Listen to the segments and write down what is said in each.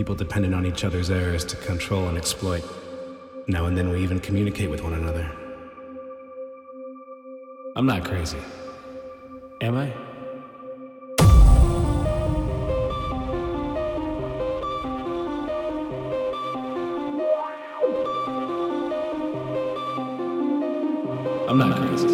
People dependent on each other's errors to control and exploit. Now and then we even communicate with one another. I'm not crazy. Am I? I'm not crazy.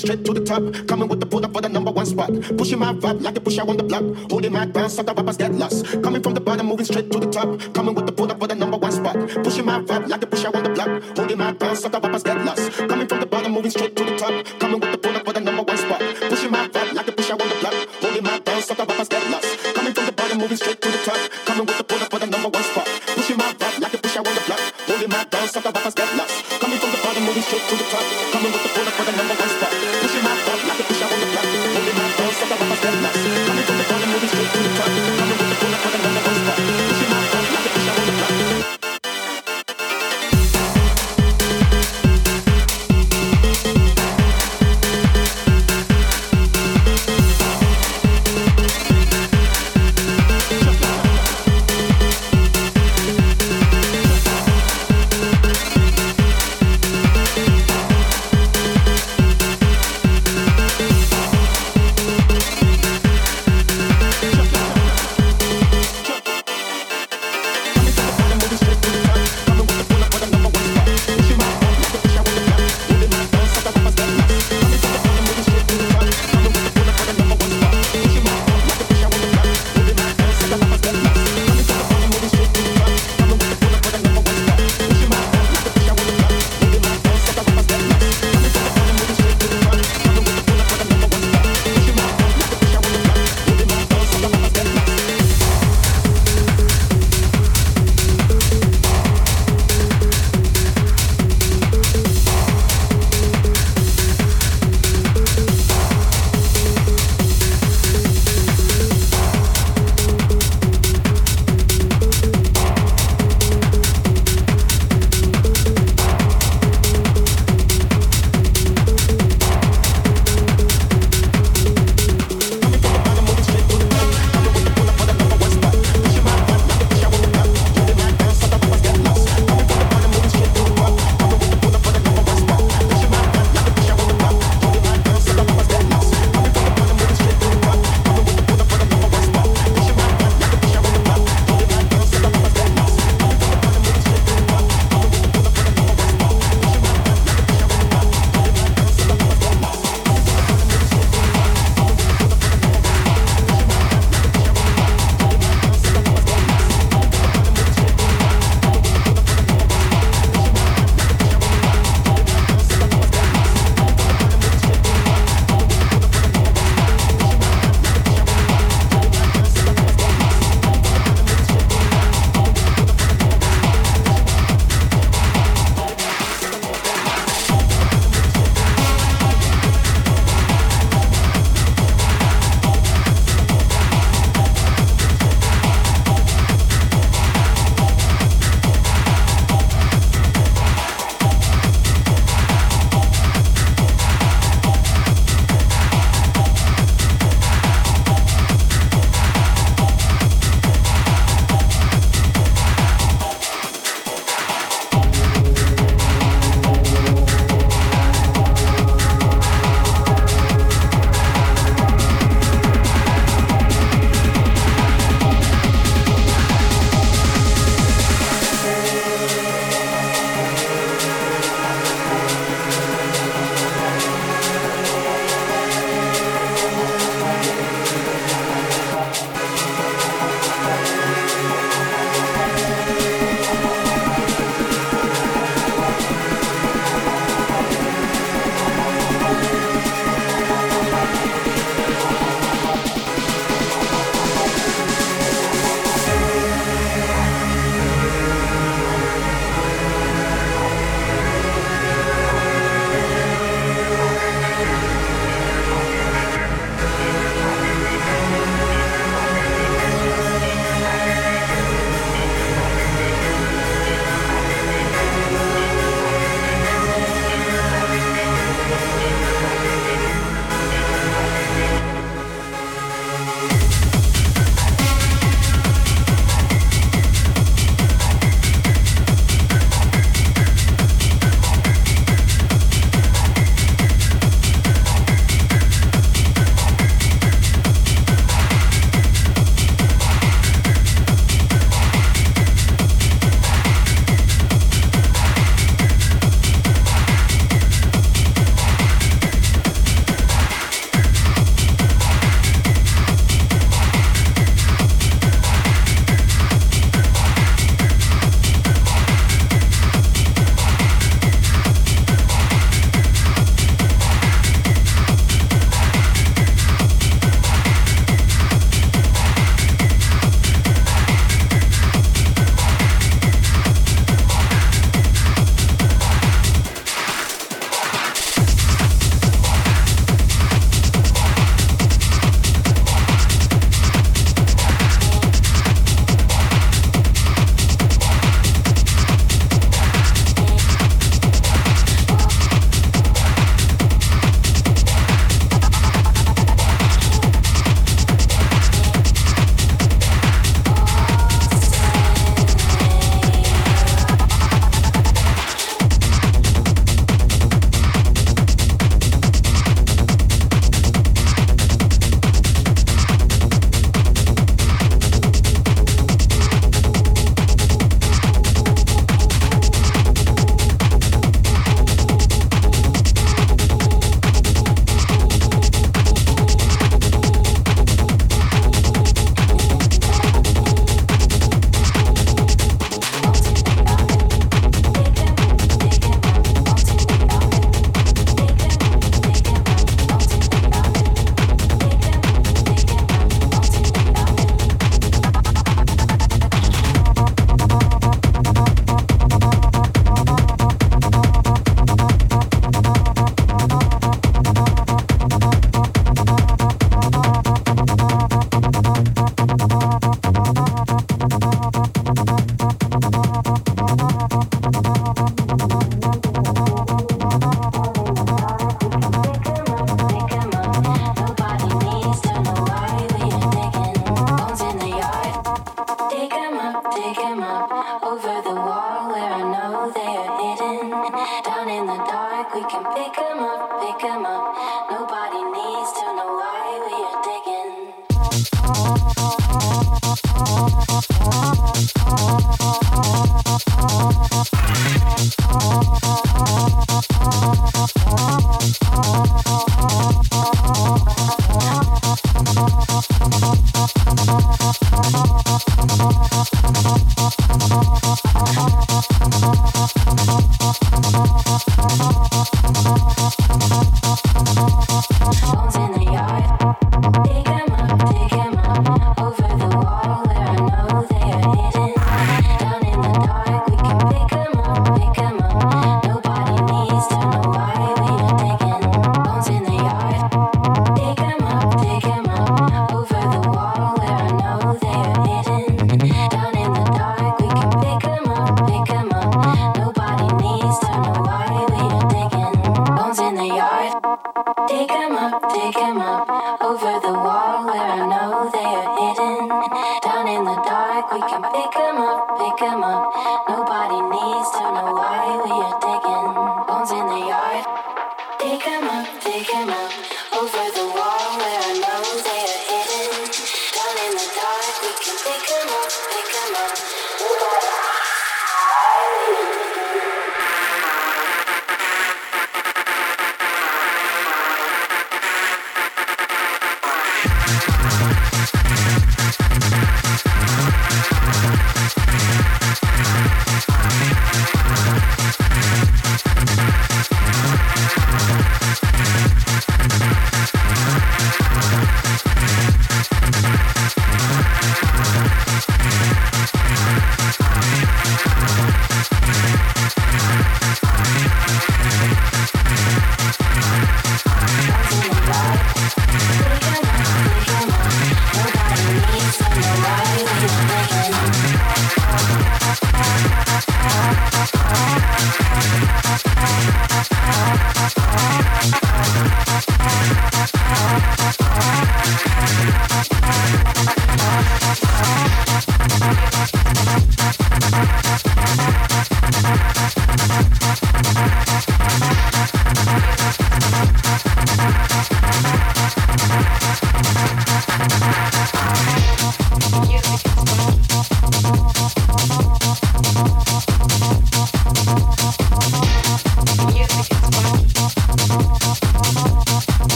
straight to the top. Coming with the pull up for the number one spot. Pushing my vibe like the pusher on the block. Holding my ground, so the rappers get lost. Coming from the bottom, moving straight to the top. Coming with the pull up. Pushing my rap like the push out on the block. Holding my pants so the rappers get lost. Coming from the bottom, moving straight to the top. Coming with the product for the number one spot. Pushing my rap like the push out on the block. Holding my pants so the rappers get lost. Coming from the bottom, moving straight to the top. Coming with the product for the number one spot. Pushing my rap like the push out on the block. Holding my pants so the rappers get lost. Coming from the bottom, moving straight to the top. Coming with the product for the number one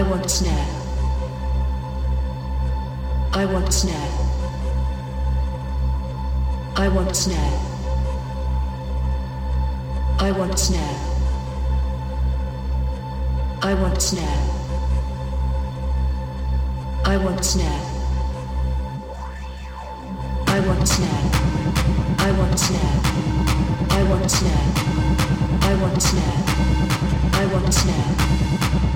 I want snare. I want snare. I want snare. I want snare. I want snare. I want snare. I want snare. I want snare. I want snare. I want snare. I want snare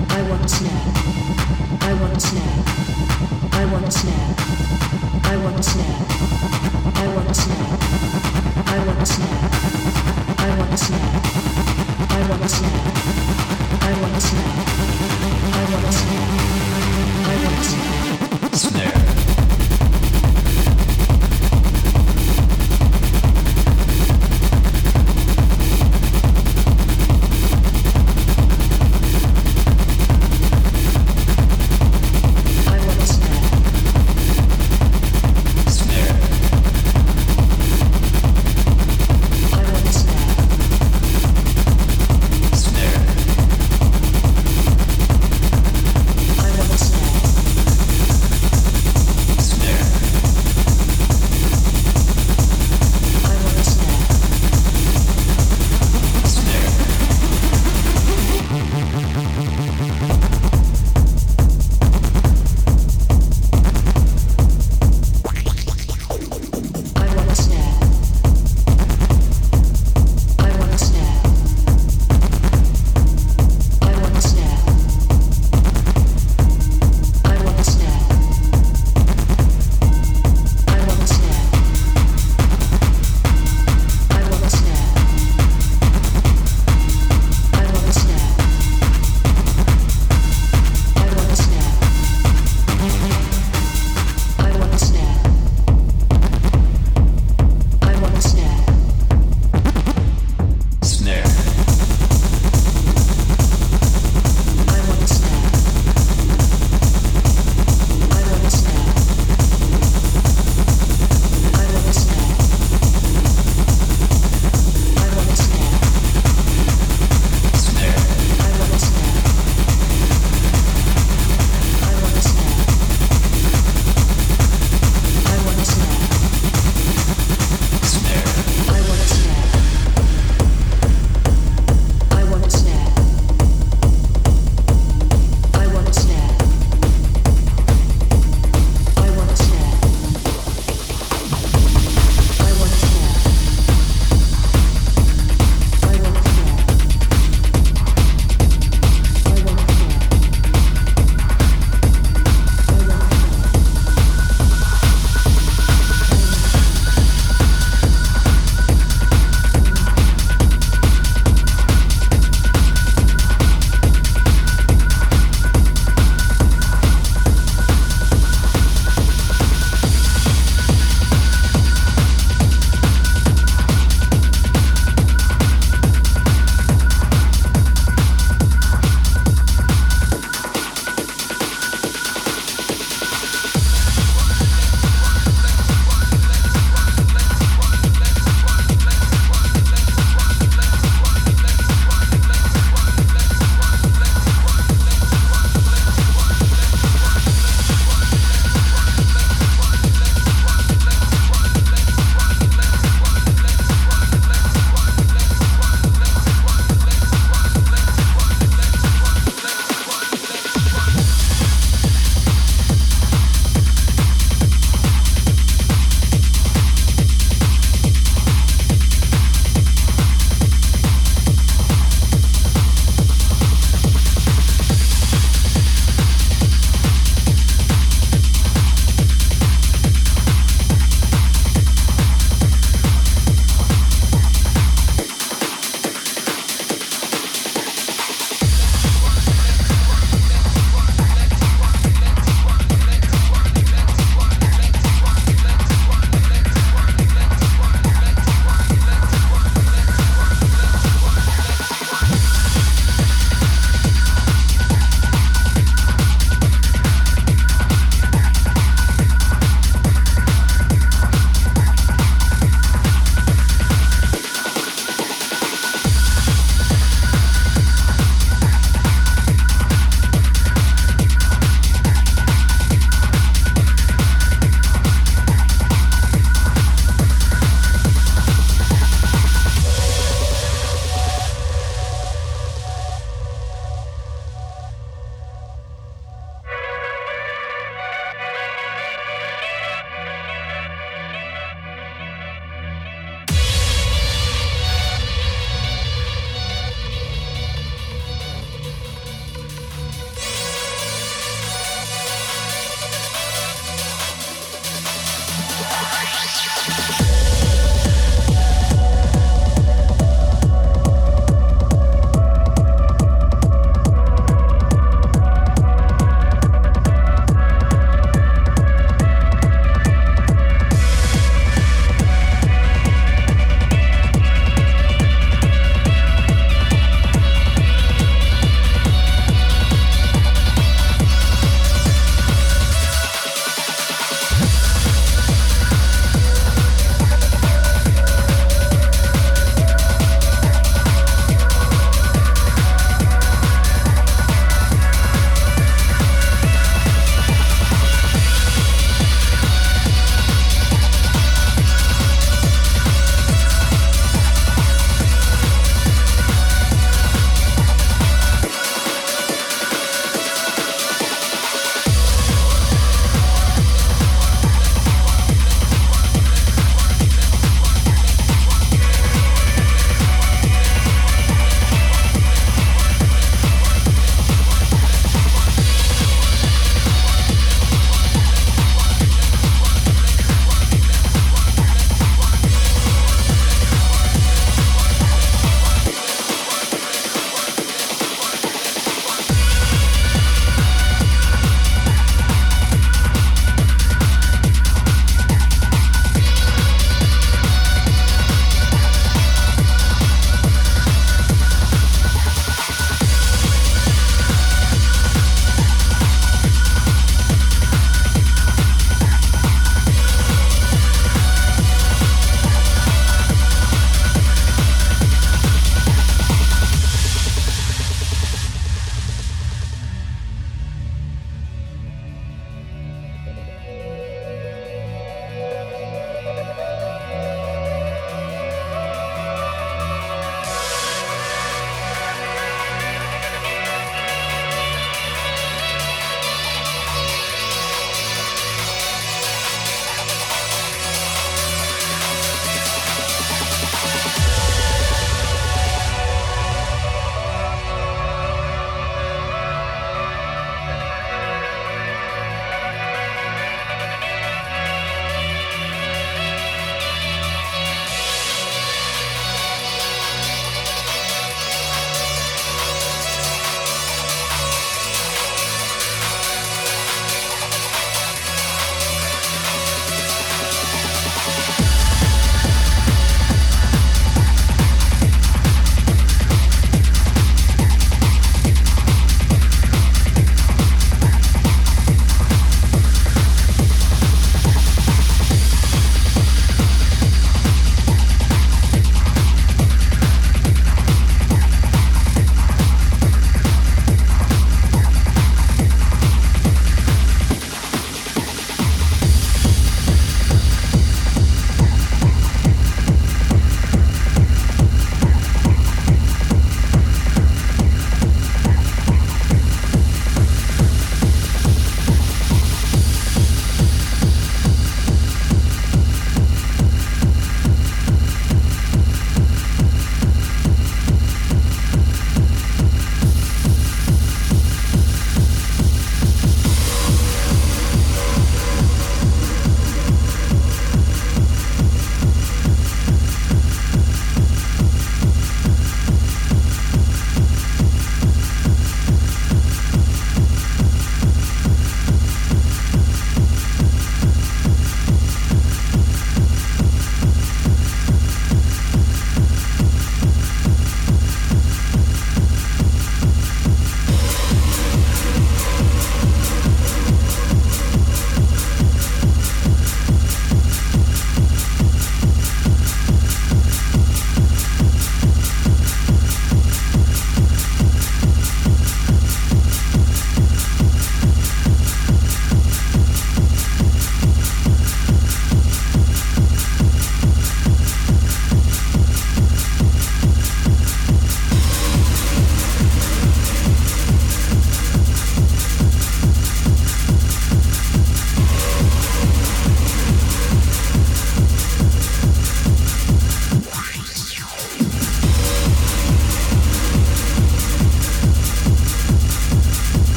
snare.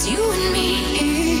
it's you and me.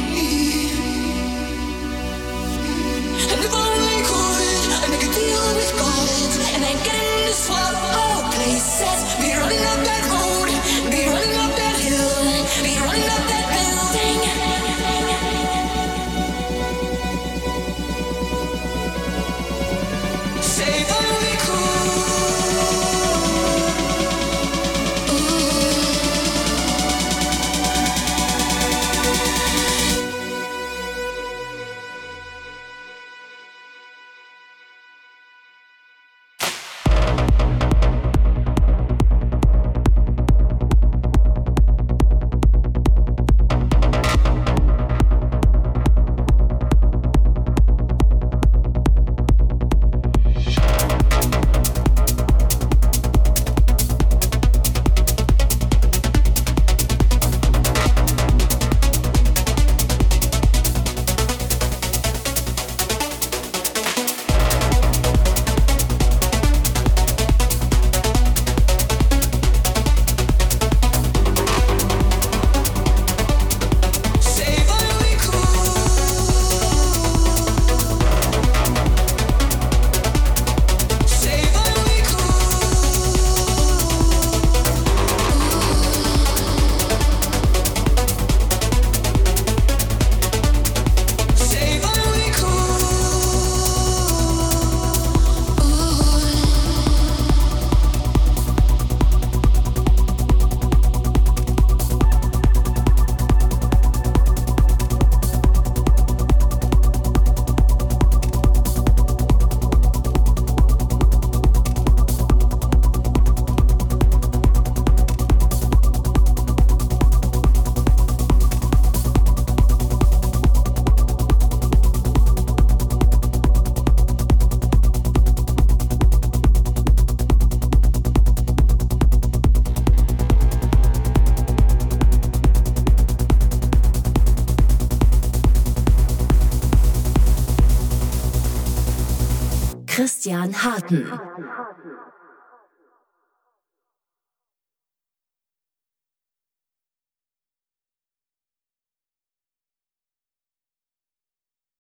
Christian Harten.